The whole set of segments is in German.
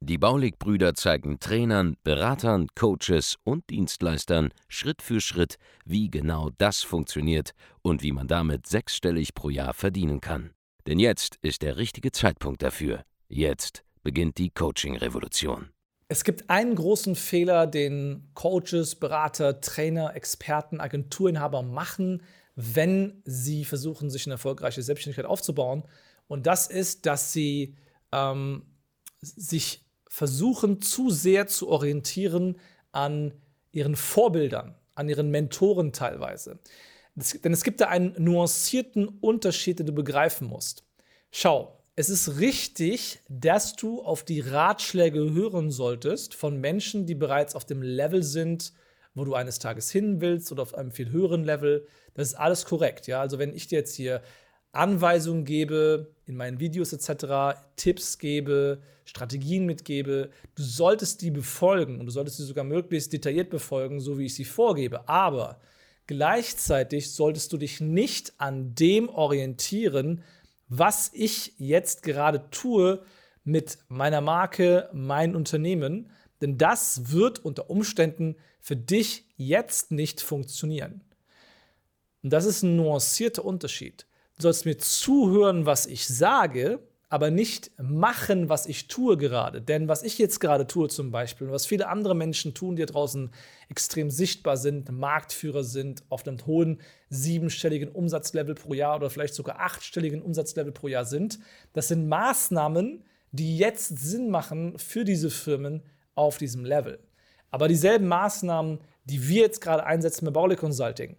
Die Baulig-Brüder zeigen Trainern, Beratern, Coaches und Dienstleistern Schritt für Schritt, wie genau das funktioniert und wie man damit sechsstellig pro Jahr verdienen kann. Denn jetzt ist der richtige Zeitpunkt dafür. Jetzt beginnt die Coaching-Revolution. Es gibt einen großen Fehler, den Coaches, Berater, Trainer, Experten, Agenturinhaber machen, wenn sie versuchen, sich eine erfolgreiche Selbstständigkeit aufzubauen. Und das ist, dass sie ähm, sich versuchen, zu sehr zu orientieren an ihren Vorbildern, an ihren Mentoren teilweise. Das, denn es gibt da einen nuancierten Unterschied, den du begreifen musst. Schau, es ist richtig, dass du auf die Ratschläge hören solltest von Menschen, die bereits auf dem Level sind, wo du eines Tages hin willst oder auf einem viel höheren Level. Das ist alles korrekt. Ja? Also wenn ich dir jetzt hier Anweisungen gebe, in meinen Videos etc., Tipps gebe, Strategien mitgebe, du solltest die befolgen und du solltest sie sogar möglichst detailliert befolgen, so wie ich sie vorgebe. Aber gleichzeitig solltest du dich nicht an dem orientieren, was ich jetzt gerade tue mit meiner Marke, mein Unternehmen, denn das wird unter Umständen für dich jetzt nicht funktionieren. Und das ist ein nuancierter Unterschied. Du sollst mir zuhören, was ich sage, aber nicht machen, was ich tue gerade. Denn was ich jetzt gerade tue zum Beispiel und was viele andere Menschen tun, die draußen extrem sichtbar sind, Marktführer sind, auf einem hohen siebenstelligen Umsatzlevel pro Jahr oder vielleicht sogar achtstelligen Umsatzlevel pro Jahr sind, das sind Maßnahmen, die jetzt Sinn machen für diese Firmen auf diesem Level. Aber dieselben Maßnahmen, die wir jetzt gerade einsetzen mit Baule Consulting,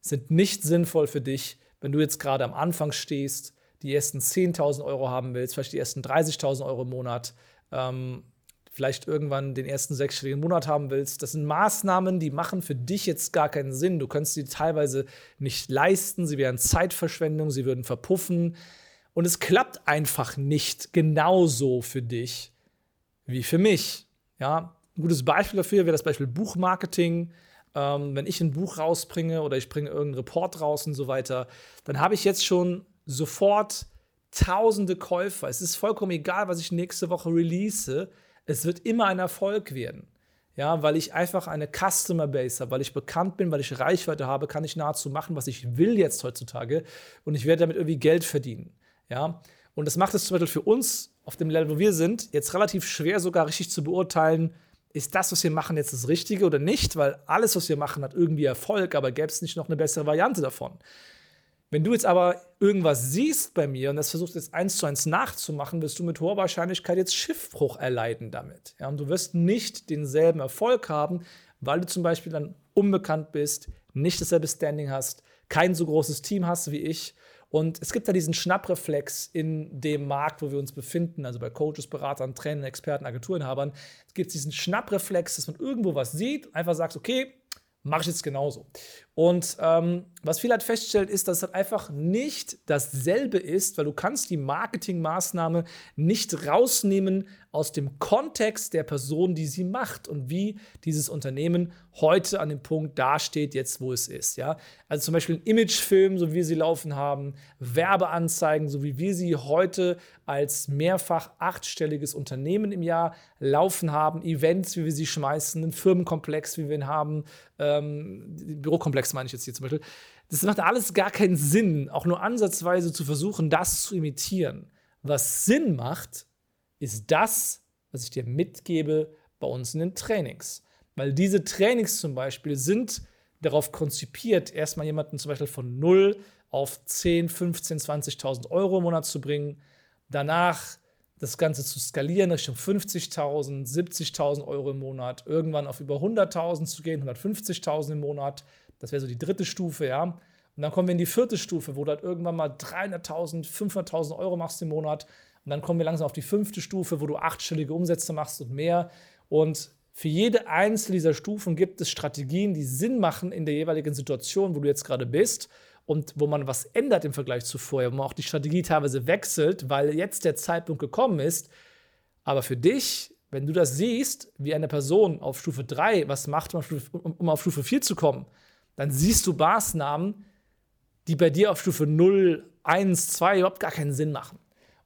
sind nicht sinnvoll für dich, wenn du jetzt gerade am Anfang stehst, die ersten 10.000 Euro haben willst, vielleicht die ersten 30.000 Euro im Monat, ähm, vielleicht irgendwann den ersten sechsstelligen Monat haben willst. Das sind Maßnahmen, die machen für dich jetzt gar keinen Sinn. Du könntest sie teilweise nicht leisten, sie wären Zeitverschwendung, sie würden verpuffen. Und es klappt einfach nicht genauso für dich wie für mich. Ja, ein gutes Beispiel dafür wäre das Beispiel Buchmarketing ähm, wenn ich ein Buch rausbringe oder ich bringe irgendeinen Report raus und so weiter, dann habe ich jetzt schon sofort tausende Käufer. Es ist vollkommen egal, was ich nächste Woche release. Es wird immer ein Erfolg werden. Ja, weil ich einfach eine Customer Base habe, weil ich bekannt bin, weil ich Reichweite habe, kann ich nahezu machen, was ich will jetzt heutzutage und ich werde damit irgendwie Geld verdienen. Ja, und das macht es zum Beispiel für uns auf dem Level, wo wir sind, jetzt relativ schwer sogar richtig zu beurteilen, ist das, was wir machen, jetzt das Richtige oder nicht? Weil alles, was wir machen, hat irgendwie Erfolg, aber gäbe es nicht noch eine bessere Variante davon. Wenn du jetzt aber irgendwas siehst bei mir und das versuchst jetzt eins zu eins nachzumachen, wirst du mit hoher Wahrscheinlichkeit jetzt Schiffbruch erleiden damit. Ja, und du wirst nicht denselben Erfolg haben, weil du zum Beispiel dann unbekannt bist, nicht dasselbe Standing hast, kein so großes Team hast wie ich und es gibt da diesen Schnappreflex in dem Markt, wo wir uns befinden, also bei Coaches, Beratern, Trainern, Experten, Agenturinhabern. Es gibt diesen Schnappreflex, dass man irgendwo was sieht, einfach sagt, okay, mache ich jetzt genauso. Und ähm, was viele halt feststellt, ist, dass es halt einfach nicht dasselbe ist, weil du kannst die Marketingmaßnahme nicht rausnehmen aus dem Kontext der Person, die sie macht und wie dieses Unternehmen heute an dem Punkt dasteht, jetzt wo es ist. Ja? Also zum Beispiel ein Imagefilm, so wie wir sie laufen haben, Werbeanzeigen, so wie wir sie heute als mehrfach achtstelliges Unternehmen im Jahr laufen haben, Events, wie wir sie schmeißen, einen Firmenkomplex, wie wir ihn haben, ähm, Bürokomplex meine ich jetzt hier zum Beispiel. Das macht alles gar keinen Sinn, auch nur ansatzweise zu versuchen, das zu imitieren. Was Sinn macht, ist das, was ich dir mitgebe bei uns in den Trainings. Weil diese Trainings zum Beispiel sind darauf konzipiert, erstmal jemanden zum Beispiel von 0 auf 10, 15, 20.000 Euro im Monat zu bringen, danach das Ganze zu skalieren Richtung 50.000, 70.000 Euro im Monat, irgendwann auf über 100.000 zu gehen, 150.000 im Monat. Das wäre so die dritte Stufe, ja. Und dann kommen wir in die vierte Stufe, wo du halt irgendwann mal 300.000, 500.000 Euro machst im Monat. Und dann kommen wir langsam auf die fünfte Stufe, wo du achtstellige Umsätze machst und mehr. Und Für jede einzelne dieser Stufen gibt es Strategien, die Sinn machen in der jeweiligen Situation, wo du jetzt gerade bist und wo man was ändert im Vergleich zu vorher, wo man auch die Strategie teilweise wechselt, weil jetzt der Zeitpunkt gekommen ist. Aber für dich, wenn du das siehst, wie eine Person auf Stufe 3 was macht, um auf Stufe, um auf Stufe 4 zu kommen, dann siehst du Maßnahmen, die bei dir auf Stufe 0, 1, 2 überhaupt gar keinen Sinn machen.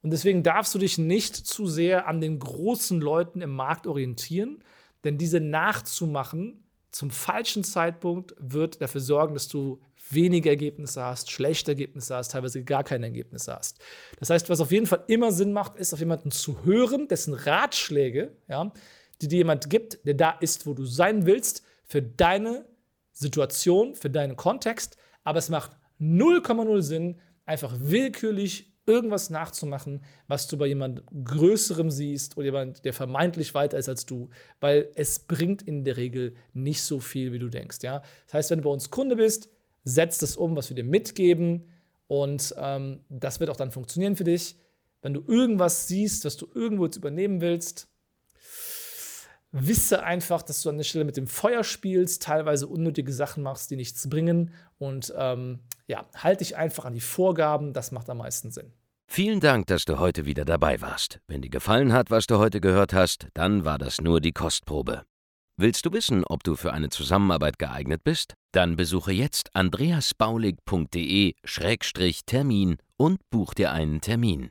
Und deswegen darfst du dich nicht zu sehr an den großen Leuten im Markt orientieren, denn diese nachzumachen zum falschen Zeitpunkt wird dafür sorgen, dass du weniger Ergebnisse hast, schlechte Ergebnisse hast, teilweise gar keine Ergebnisse hast. Das heißt, was auf jeden Fall immer Sinn macht, ist auf jemanden zu hören, dessen Ratschläge, ja, die dir jemand gibt, der da ist, wo du sein willst, für deine Situation, für deinen Kontext. Aber es macht 0,0 Sinn, einfach willkürlich irgendwas nachzumachen, was du bei jemand Größerem siehst oder jemand, der vermeintlich weiter ist als du, weil es bringt in der Regel nicht so viel, wie du denkst. Ja? Das heißt, wenn du bei uns Kunde bist, setz das um, was wir dir mitgeben und ähm, das wird auch dann funktionieren für dich. Wenn du irgendwas siehst, was du irgendwo jetzt übernehmen willst, wisse einfach, dass du an der Stelle mit dem Feuer spielst, teilweise unnötige Sachen machst, die nichts bringen und ähm, ja, halte dich einfach an die Vorgaben, das macht am meisten Sinn. Vielen Dank, dass du heute wieder dabei warst. Wenn dir gefallen hat, was du heute gehört hast, dann war das nur die Kostprobe. Willst du wissen, ob du für eine Zusammenarbeit geeignet bist? Dann besuche jetzt andreasbaulig.de-termin und buch dir einen Termin.